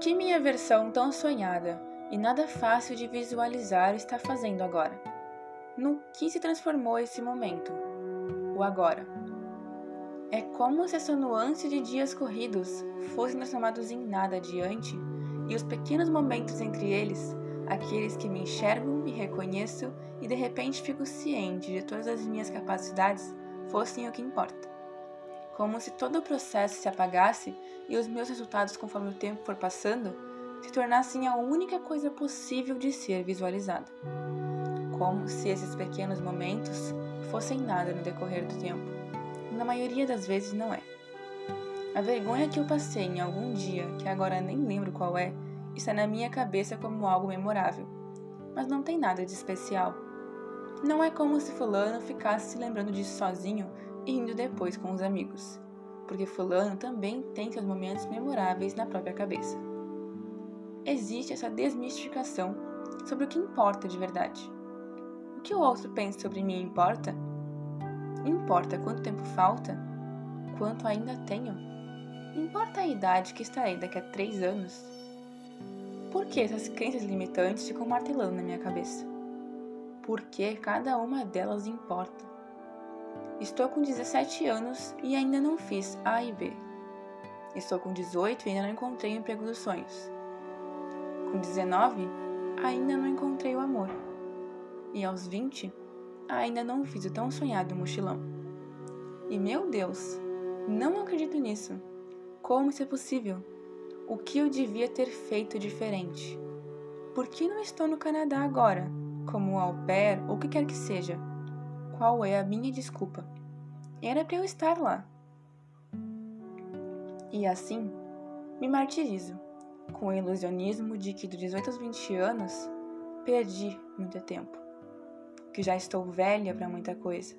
que minha versão tão sonhada e nada fácil de visualizar está fazendo agora? No que se transformou esse momento? O agora. É como se essa nuance de dias corridos fossem transformados em nada adiante e os pequenos momentos entre eles, aqueles que me enxergo, me reconheço e de repente fico ciente de todas as minhas capacidades, fossem o que importa. Como se todo o processo se apagasse e os meus resultados, conforme o tempo for passando, se tornassem a única coisa possível de ser visualizada. Como se esses pequenos momentos fossem nada no decorrer do tempo. Na maioria das vezes não é. A vergonha que eu passei em algum dia, que agora nem lembro qual é, está na minha cabeça como algo memorável. Mas não tem nada de especial. Não é como se Fulano ficasse se lembrando disso sozinho e indo depois com os amigos, porque Fulano também tem seus momentos memoráveis na própria cabeça. Existe essa desmistificação sobre o que importa de verdade. O que o outro pensa sobre mim importa? Importa quanto tempo falta? Quanto ainda tenho? Importa a idade que estarei daqui a três anos? Por que essas crenças limitantes ficam martelando na minha cabeça? Por que cada uma delas importa? Estou com 17 anos e ainda não fiz A e B. Estou com 18 e ainda não encontrei o emprego dos sonhos. Com 19, ainda não encontrei o amor. E aos 20, ainda não fiz o tão sonhado mochilão. E meu Deus, não acredito nisso. Como isso é possível? O que eu devia ter feito diferente? Por que não estou no Canadá agora, como au pair ou o que quer que seja? Qual é a minha desculpa? Era para eu estar lá. E assim, me martirizo, com o ilusionismo de que dos 18 aos 20 anos perdi muito tempo, que já estou velha para muita coisa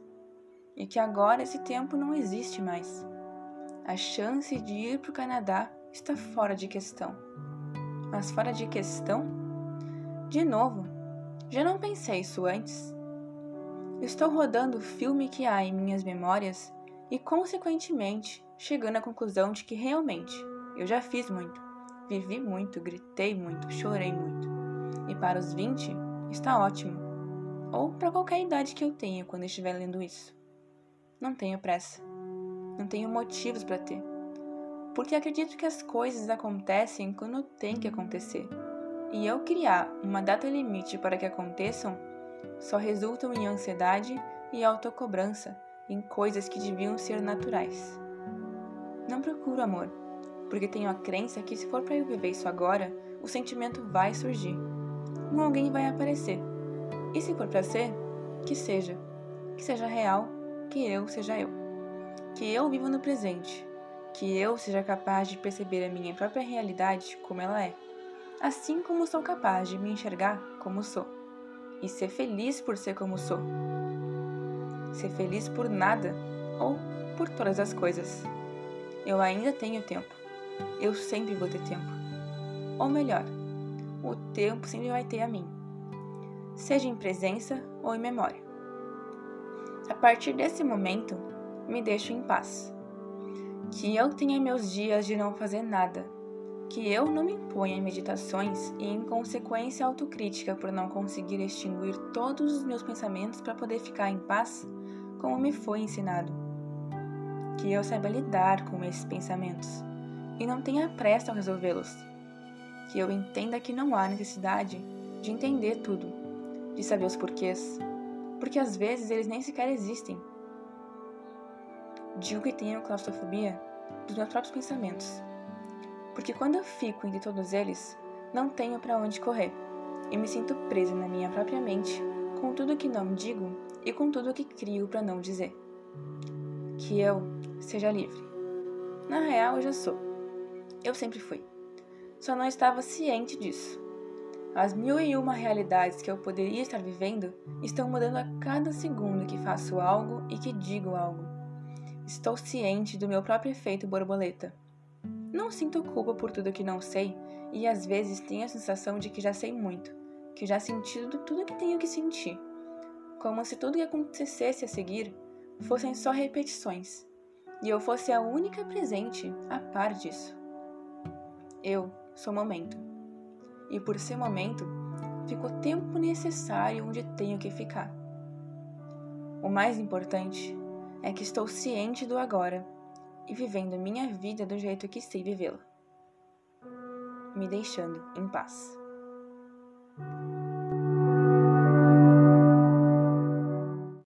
e que agora esse tempo não existe mais a chance de ir para o Canadá está fora de questão. Mas fora de questão? De novo, já não pensei isso antes. Estou rodando o filme que há em minhas memórias e, consequentemente, chegando à conclusão de que realmente eu já fiz muito, vivi muito, gritei muito, chorei muito. E para os 20 está ótimo. Ou para qualquer idade que eu tenha quando estiver lendo isso. Não tenho pressa não tenho motivos para ter. Porque acredito que as coisas acontecem quando tem que acontecer. E eu criar uma data limite para que aconteçam só resultam em ansiedade e autocobrança em coisas que deviam ser naturais. Não procuro amor, porque tenho a crença que se for para eu viver isso agora, o sentimento vai surgir. Um alguém vai aparecer. E se for para ser, que seja. Que seja real, que eu seja eu que eu viva no presente, que eu seja capaz de perceber a minha própria realidade como ela é, assim como sou capaz de me enxergar como sou, e ser feliz por ser como sou. Ser feliz por nada ou por todas as coisas. Eu ainda tenho tempo. Eu sempre vou ter tempo. Ou melhor, o tempo sempre vai ter a mim, seja em presença ou em memória. A partir desse momento, me deixo em paz. Que eu tenha meus dias de não fazer nada. Que eu não me imponha em meditações e, em consequência, autocrítica por não conseguir extinguir todos os meus pensamentos para poder ficar em paz, como me foi ensinado. Que eu saiba lidar com esses pensamentos e não tenha pressa ao resolvê-los. Que eu entenda que não há necessidade de entender tudo, de saber os porquês, porque às vezes eles nem sequer existem Digo que tenho claustrofobia dos meus próprios pensamentos. Porque quando eu fico entre todos eles, não tenho para onde correr e me sinto presa na minha própria mente com tudo que não digo e com tudo que crio para não dizer. Que eu seja livre. Na real, eu já sou. Eu sempre fui. Só não estava ciente disso. As mil e uma realidades que eu poderia estar vivendo estão mudando a cada segundo que faço algo e que digo algo. Estou ciente do meu próprio efeito borboleta. Não sinto culpa por tudo que não sei e às vezes tenho a sensação de que já sei muito, que já senti tudo que tenho que sentir, como se tudo que acontecesse a seguir fossem só repetições e eu fosse a única presente a par disso. Eu, sou momento. E por ser momento, fico o tempo necessário onde tenho que ficar. O mais importante é que estou ciente do agora e vivendo minha vida do jeito que sei vivê-la, me deixando em paz.